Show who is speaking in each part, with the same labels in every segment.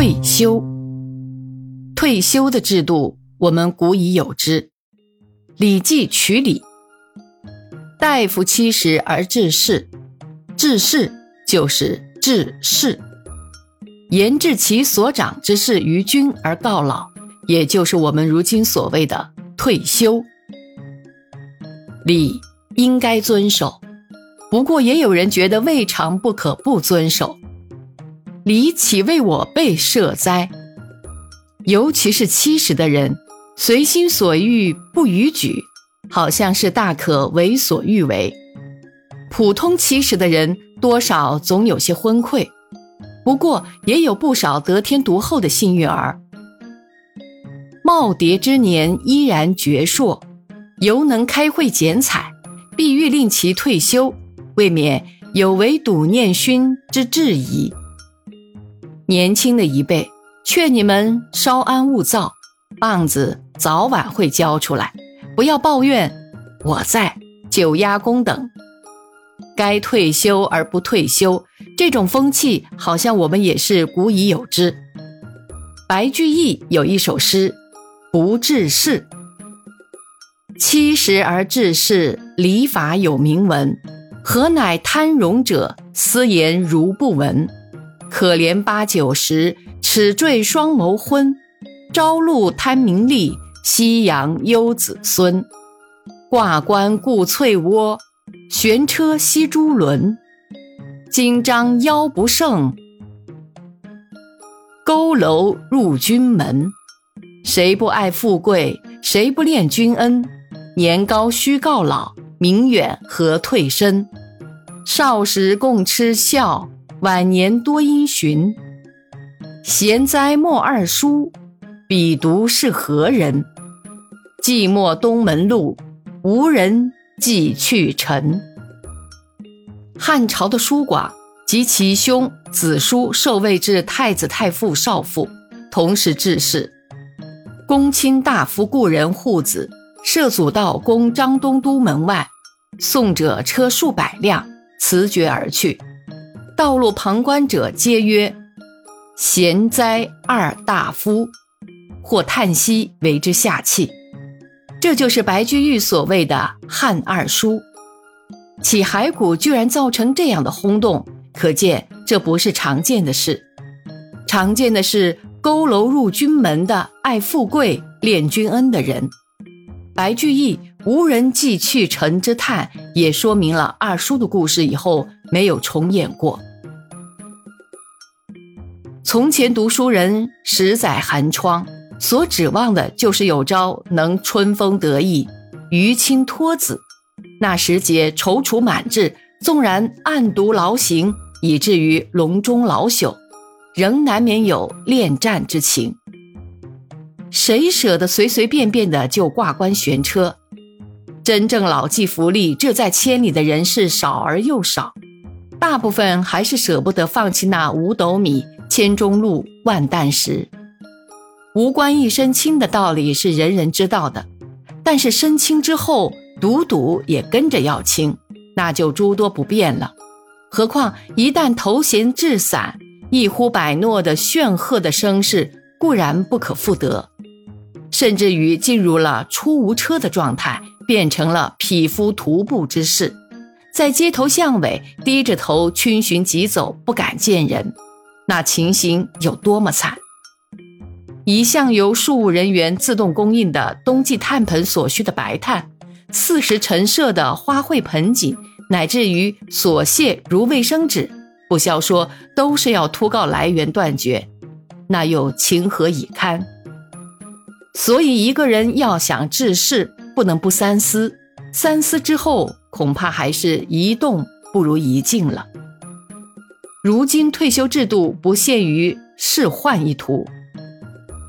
Speaker 1: 退休，退休的制度我们古已有之，《礼记·曲礼》：“大夫七十而治世，治世就是治世。言治其所长之事于君而告老，也就是我们如今所谓的退休。礼应该遵守，不过也有人觉得未尝不可不遵守。”礼岂为我辈设哉？尤其是七十的人，随心所欲不逾矩，好像是大可为所欲为。普通七十的人，多少总有些昏聩，不过也有不少得天独厚的幸运儿。耄耋之年依然矍铄，犹能开会剪彩，必欲令其退休，未免有违笃念勋之志矣。年轻的一辈，劝你们稍安勿躁，棒子早晚会交出来，不要抱怨我在久压功等。该退休而不退休，这种风气好像我们也是古已有之。白居易有一首诗：不治世，七十而治世，礼法有明文，何乃贪荣者，私言如不闻。可怜八九十，齿坠双眸昏。朝露贪名利，夕阳忧子孙。挂冠顾翠窝，悬车惜珠轮。今朝腰不胜，佝偻入君门。谁不爱富贵？谁不恋君恩？年高须告老，名远何退身？少时共吃笑。晚年多因循，贤哉莫二叔，彼独是何人？寂寞东门路，无人寄去尘。汉朝的叔寡及其兄子叔受位至太子太傅少傅，同时致仕。公卿大夫故人护子，设祖道宫张东都门外，送者车数百辆，辞绝而去。道路旁观者皆曰：“贤哉二大夫！”或叹息，为之下气。这就是白居易所谓的“汉二叔”。起骸骨居然造成这样的轰动，可见这不是常见的事。常见的是佝偻入军门的爱富贵、恋君恩的人。白居易“无人寄去尘”之叹，也说明了二叔的故事以后没有重演过。从前读书人十载寒窗，所指望的就是有朝能春风得意，于亲托子。那时节踌躇满志，纵然暗读劳形，以至于笼中老朽，仍难免有恋战之情。谁舍得随随便便的就挂冠悬车？真正老骥伏枥，志在千里的人是少而又少，大部分还是舍不得放弃那五斗米。千中路，万担石。无官一身轻的道理是人人知道的，但是身轻之后，独独也跟着要轻，那就诸多不便了。何况一旦头衔至散，一呼百诺的炫赫的声势固然不可复得，甚至于进入了出无车的状态，变成了匹夫徒步之事，在街头巷尾低着头逡巡疾走，不敢见人。那情形有多么惨！一向由庶务人员自动供应的冬季炭盆所需的白炭，四时陈设的花卉盆景，乃至于琐屑如卫生纸，不消说都是要突告来源断绝，那又情何以堪？所以一个人要想治世，不能不三思，三思之后，恐怕还是一动不如一静了。如今退休制度不限于仕宦一途，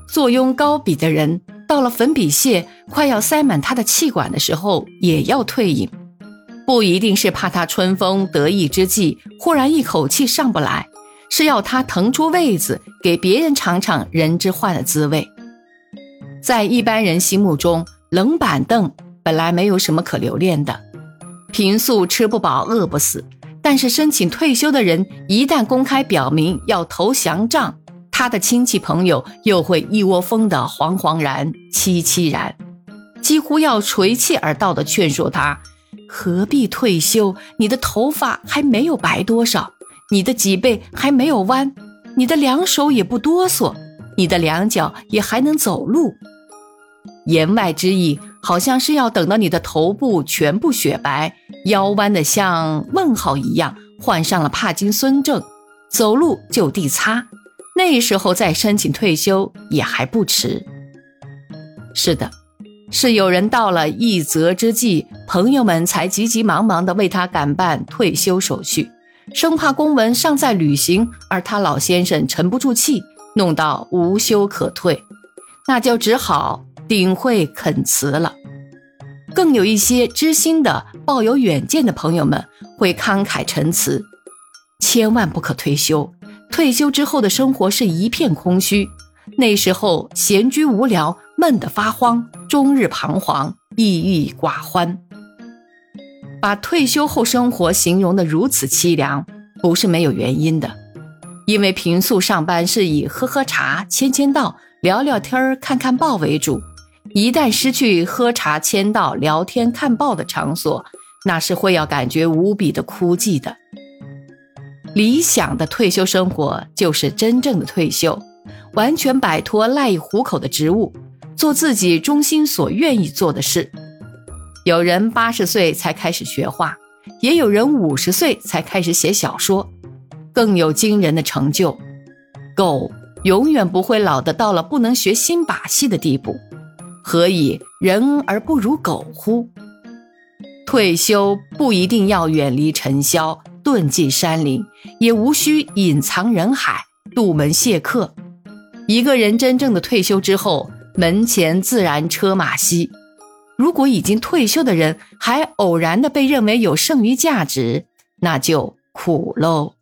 Speaker 1: 坐拥高笔的人，到了粉笔屑快要塞满他的气管的时候，也要退隐。不一定是怕他春风得意之际忽然一口气上不来，是要他腾出位子给别人尝尝人之患的滋味。在一般人心目中，冷板凳本来没有什么可留恋的，平素吃不饱饿不死。但是申请退休的人一旦公开表明要投降仗，他的亲戚朋友又会一窝蜂的惶惶然、凄凄然，几乎要垂泣而道的劝说他：何必退休？你的头发还没有白多少，你的脊背还没有弯，你的两手也不哆嗦，你的两脚也还能走路。言外之意，好像是要等到你的头部全部雪白，腰弯的像问号一样，患上了帕金森症，走路就地擦，那时候再申请退休也还不迟。是的，是有人到了一则之际，朋友们才急急忙忙地为他赶办退休手续，生怕公文尚在履行，而他老先生沉不住气，弄到无休可退，那就只好。顶会恳辞了，更有一些知心的、抱有远见的朋友们会慷慨陈词：千万不可退休，退休之后的生活是一片空虚，那时候闲居无聊，闷得发慌，终日彷徨，抑郁寡欢。把退休后生活形容的如此凄凉，不是没有原因的，因为平素上班是以喝喝茶、签签到、聊聊天儿看看报为主。一旦失去喝茶、签到、聊天、看报的场所，那是会要感觉无比的枯寂的。理想的退休生活就是真正的退休，完全摆脱赖以糊口的职务，做自己中心所愿意做的事。有人八十岁才开始学画，也有人五十岁才开始写小说，更有惊人的成就。狗永远不会老的到了不能学新把戏的地步。何以人而不如狗乎？退休不一定要远离尘嚣，遁进山林，也无需隐藏人海，杜门谢客。一个人真正的退休之后，门前自然车马稀。如果已经退休的人还偶然的被认为有剩余价值，那就苦喽。